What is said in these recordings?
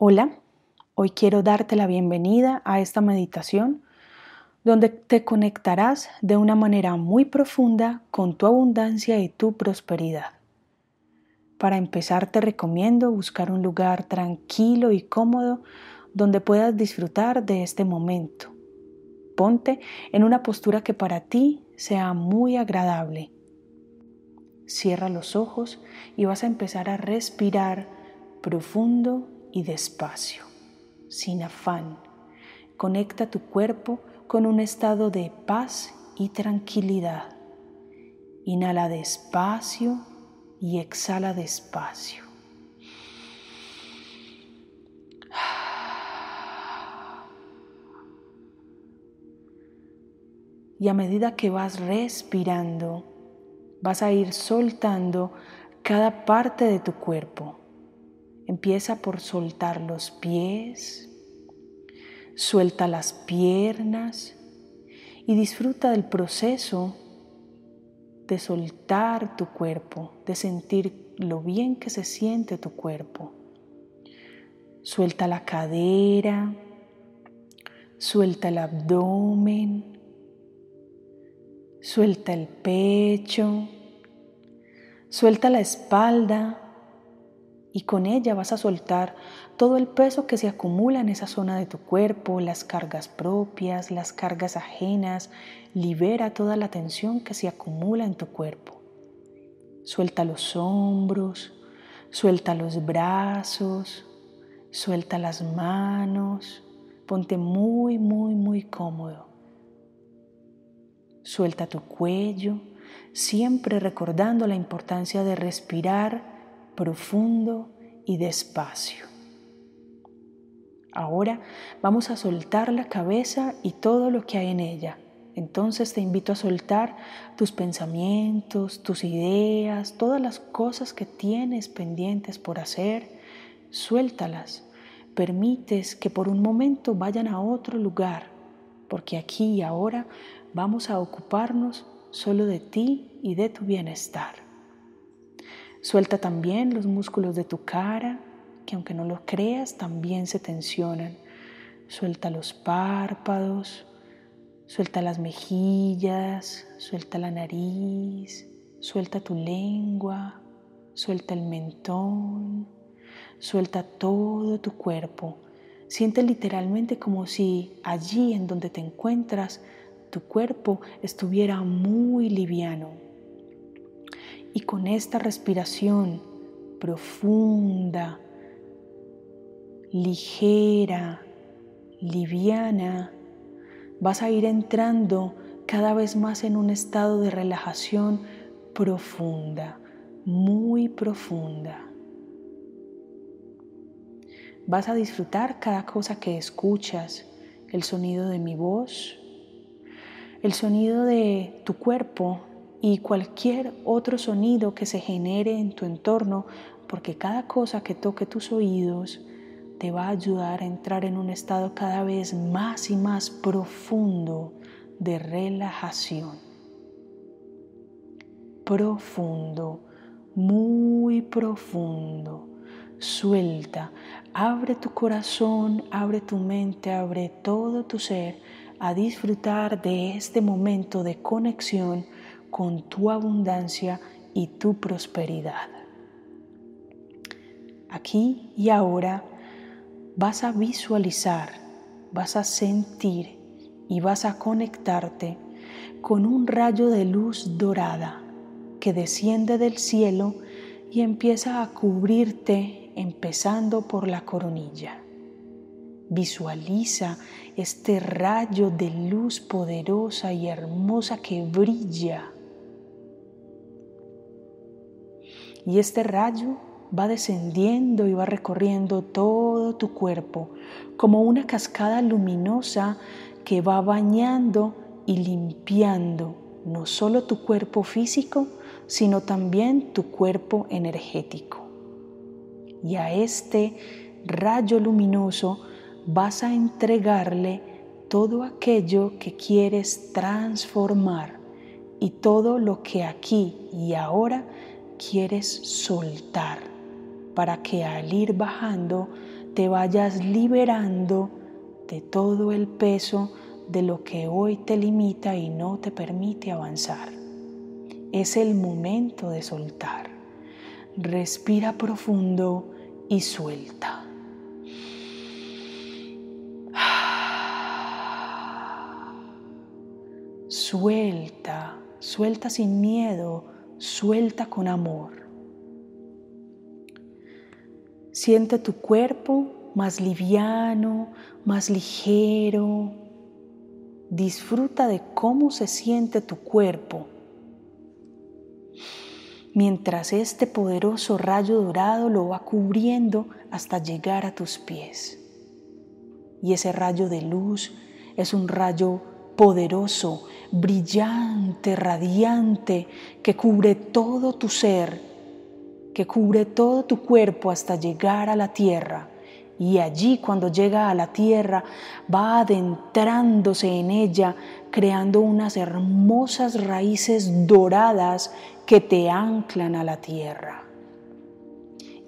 Hola, hoy quiero darte la bienvenida a esta meditación donde te conectarás de una manera muy profunda con tu abundancia y tu prosperidad. Para empezar te recomiendo buscar un lugar tranquilo y cómodo donde puedas disfrutar de este momento. Ponte en una postura que para ti sea muy agradable. Cierra los ojos y vas a empezar a respirar profundo y despacio, sin afán. Conecta tu cuerpo con un estado de paz y tranquilidad. Inhala despacio y exhala despacio. Y a medida que vas respirando, vas a ir soltando cada parte de tu cuerpo Empieza por soltar los pies, suelta las piernas y disfruta del proceso de soltar tu cuerpo, de sentir lo bien que se siente tu cuerpo. Suelta la cadera, suelta el abdomen, suelta el pecho, suelta la espalda y con ella vas a soltar todo el peso que se acumula en esa zona de tu cuerpo, las cargas propias, las cargas ajenas. Libera toda la tensión que se acumula en tu cuerpo. Suelta los hombros, suelta los brazos, suelta las manos. Ponte muy, muy, muy cómodo. Suelta tu cuello, siempre recordando la importancia de respirar profundo y despacio. Ahora vamos a soltar la cabeza y todo lo que hay en ella. Entonces te invito a soltar tus pensamientos, tus ideas, todas las cosas que tienes pendientes por hacer. Suéltalas. Permites que por un momento vayan a otro lugar, porque aquí y ahora vamos a ocuparnos solo de ti y de tu bienestar. Suelta también los músculos de tu cara, que aunque no lo creas, también se tensionan. Suelta los párpados, suelta las mejillas, suelta la nariz, suelta tu lengua, suelta el mentón, suelta todo tu cuerpo. Siente literalmente como si allí en donde te encuentras, tu cuerpo estuviera muy liviano y con esta respiración profunda, ligera, liviana, vas a ir entrando cada vez más en un estado de relajación profunda, muy profunda. Vas a disfrutar cada cosa que escuchas, el sonido de mi voz, el sonido de tu cuerpo y cualquier otro sonido que se genere en tu entorno, porque cada cosa que toque tus oídos te va a ayudar a entrar en un estado cada vez más y más profundo de relajación. Profundo, muy profundo. Suelta, abre tu corazón, abre tu mente, abre todo tu ser a disfrutar de este momento de conexión con tu abundancia y tu prosperidad. Aquí y ahora vas a visualizar, vas a sentir y vas a conectarte con un rayo de luz dorada que desciende del cielo y empieza a cubrirte empezando por la coronilla. Visualiza este rayo de luz poderosa y hermosa que brilla Y este rayo va descendiendo y va recorriendo todo tu cuerpo como una cascada luminosa que va bañando y limpiando no solo tu cuerpo físico, sino también tu cuerpo energético. Y a este rayo luminoso vas a entregarle todo aquello que quieres transformar y todo lo que aquí y ahora quieres soltar para que al ir bajando te vayas liberando de todo el peso de lo que hoy te limita y no te permite avanzar. Es el momento de soltar. Respira profundo y suelta. Suelta, suelta sin miedo, suelta con amor. Siente tu cuerpo más liviano, más ligero. Disfruta de cómo se siente tu cuerpo mientras este poderoso rayo dorado lo va cubriendo hasta llegar a tus pies. Y ese rayo de luz es un rayo poderoso, brillante, radiante, que cubre todo tu ser, que cubre todo tu cuerpo hasta llegar a la tierra. Y allí cuando llega a la tierra va adentrándose en ella, creando unas hermosas raíces doradas que te anclan a la tierra.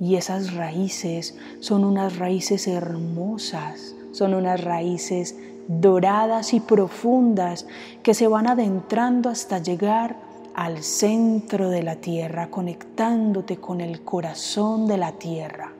Y esas raíces son unas raíces hermosas, son unas raíces doradas y profundas que se van adentrando hasta llegar al centro de la tierra, conectándote con el corazón de la tierra.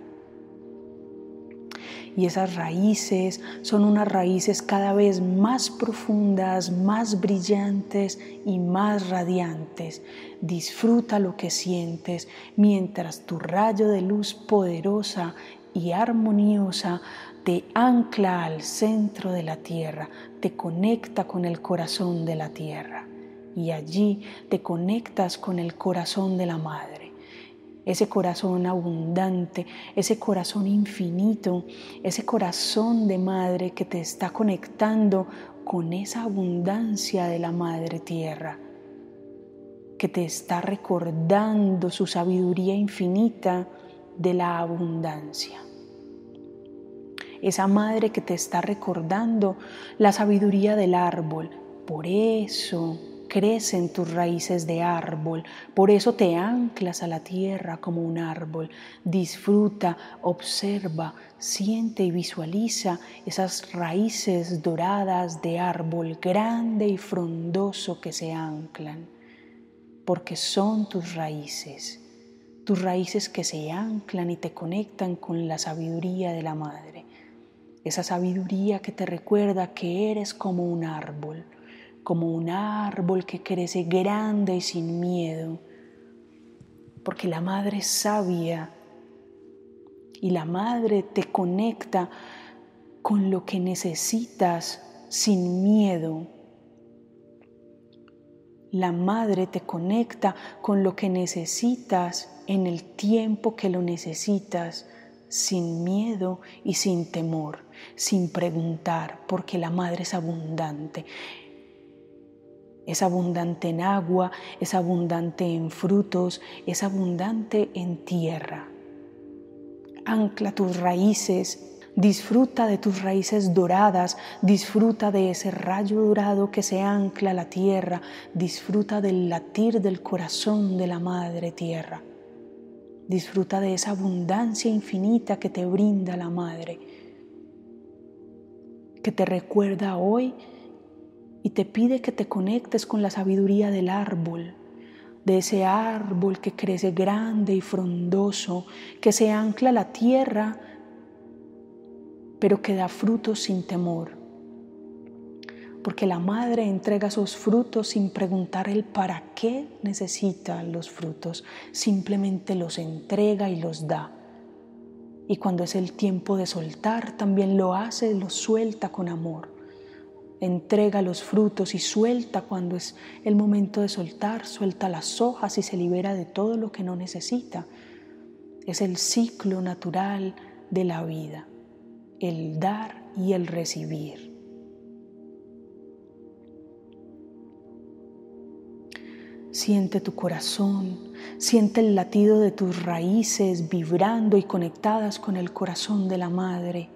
Y esas raíces son unas raíces cada vez más profundas, más brillantes y más radiantes. Disfruta lo que sientes mientras tu rayo de luz poderosa y armoniosa te ancla al centro de la tierra, te conecta con el corazón de la tierra y allí te conectas con el corazón de la madre. Ese corazón abundante, ese corazón infinito, ese corazón de madre que te está conectando con esa abundancia de la madre tierra, que te está recordando su sabiduría infinita de la abundancia esa madre que te está recordando la sabiduría del árbol. Por eso crecen tus raíces de árbol, por eso te anclas a la tierra como un árbol. Disfruta, observa, siente y visualiza esas raíces doradas de árbol grande y frondoso que se anclan, porque son tus raíces, tus raíces que se anclan y te conectan con la sabiduría de la madre esa sabiduría que te recuerda que eres como un árbol, como un árbol que crece grande y sin miedo, porque la madre es sabia y la madre te conecta con lo que necesitas sin miedo. La madre te conecta con lo que necesitas en el tiempo que lo necesitas sin miedo y sin temor, sin preguntar, porque la madre es abundante. Es abundante en agua, es abundante en frutos, es abundante en tierra. Ancla tus raíces, disfruta de tus raíces doradas, disfruta de ese rayo dorado que se ancla a la tierra, disfruta del latir del corazón de la madre tierra. Disfruta de esa abundancia infinita que te brinda la Madre, que te recuerda hoy y te pide que te conectes con la sabiduría del árbol, de ese árbol que crece grande y frondoso, que se ancla a la tierra, pero que da frutos sin temor porque la madre entrega esos frutos sin preguntar el para qué necesita los frutos, simplemente los entrega y los da. Y cuando es el tiempo de soltar, también lo hace, lo suelta con amor. Entrega los frutos y suelta cuando es el momento de soltar, suelta las hojas y se libera de todo lo que no necesita. Es el ciclo natural de la vida, el dar y el recibir. Siente tu corazón, siente el latido de tus raíces vibrando y conectadas con el corazón de la madre.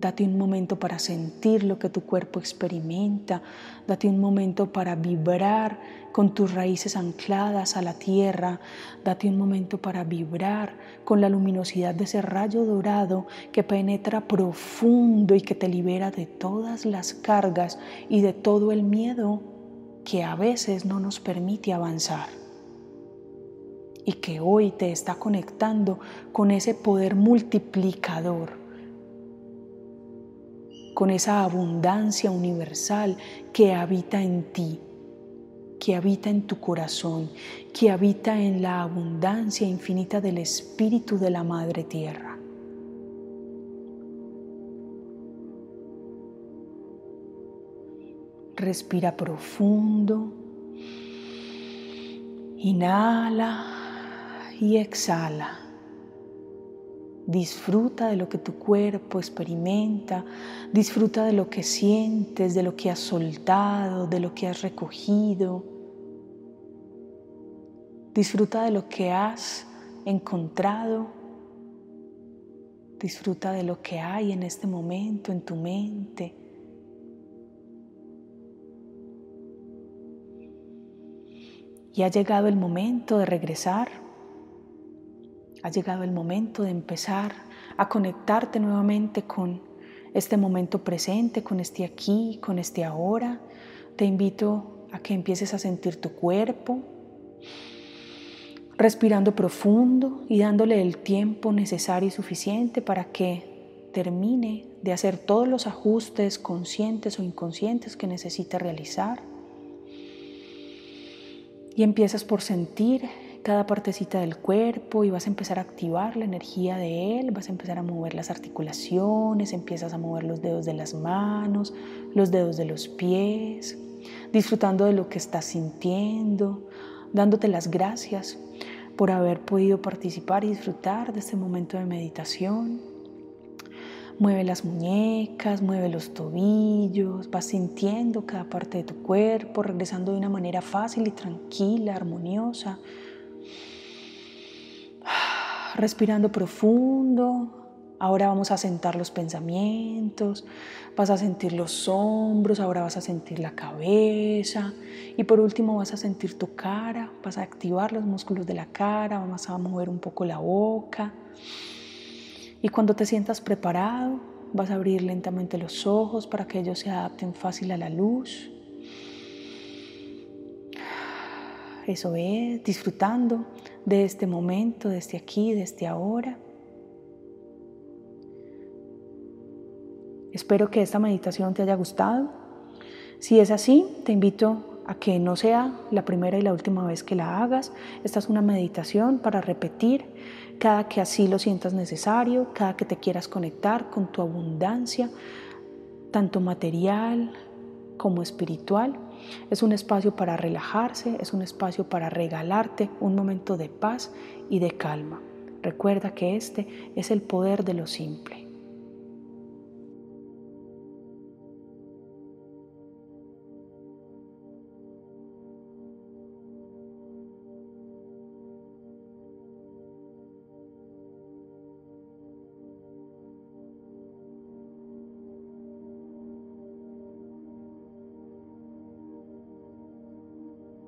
Date un momento para sentir lo que tu cuerpo experimenta. Date un momento para vibrar con tus raíces ancladas a la tierra. Date un momento para vibrar con la luminosidad de ese rayo dorado que penetra profundo y que te libera de todas las cargas y de todo el miedo que a veces no nos permite avanzar y que hoy te está conectando con ese poder multiplicador con esa abundancia universal que habita en ti, que habita en tu corazón, que habita en la abundancia infinita del Espíritu de la Madre Tierra. Respira profundo. Inhala y exhala. Disfruta de lo que tu cuerpo experimenta, disfruta de lo que sientes, de lo que has soltado, de lo que has recogido. Disfruta de lo que has encontrado. Disfruta de lo que hay en este momento en tu mente. Y ha llegado el momento de regresar ha llegado el momento de empezar a conectarte nuevamente con este momento presente, con este aquí, con este ahora. Te invito a que empieces a sentir tu cuerpo, respirando profundo y dándole el tiempo necesario y suficiente para que termine de hacer todos los ajustes conscientes o inconscientes que necesita realizar. Y empiezas por sentir cada partecita del cuerpo y vas a empezar a activar la energía de él, vas a empezar a mover las articulaciones, empiezas a mover los dedos de las manos, los dedos de los pies, disfrutando de lo que estás sintiendo, dándote las gracias por haber podido participar y disfrutar de este momento de meditación. Mueve las muñecas, mueve los tobillos, vas sintiendo cada parte de tu cuerpo, regresando de una manera fácil y tranquila, armoniosa. Respirando profundo. Ahora vamos a sentar los pensamientos, vas a sentir los hombros, ahora vas a sentir la cabeza. Y por último vas a sentir tu cara, vas a activar los músculos de la cara, vamos a mover un poco la boca y cuando te sientas preparado vas a abrir lentamente los ojos para que ellos se adapten fácil a la luz. Eso es, disfrutando de este momento, de este aquí, de este ahora. Espero que esta meditación te haya gustado. Si es así, te invito a que no sea la primera y la última vez que la hagas. Esta es una meditación para repetir cada que así lo sientas necesario, cada que te quieras conectar con tu abundancia, tanto material como espiritual. Es un espacio para relajarse, es un espacio para regalarte un momento de paz y de calma. Recuerda que este es el poder de lo simple.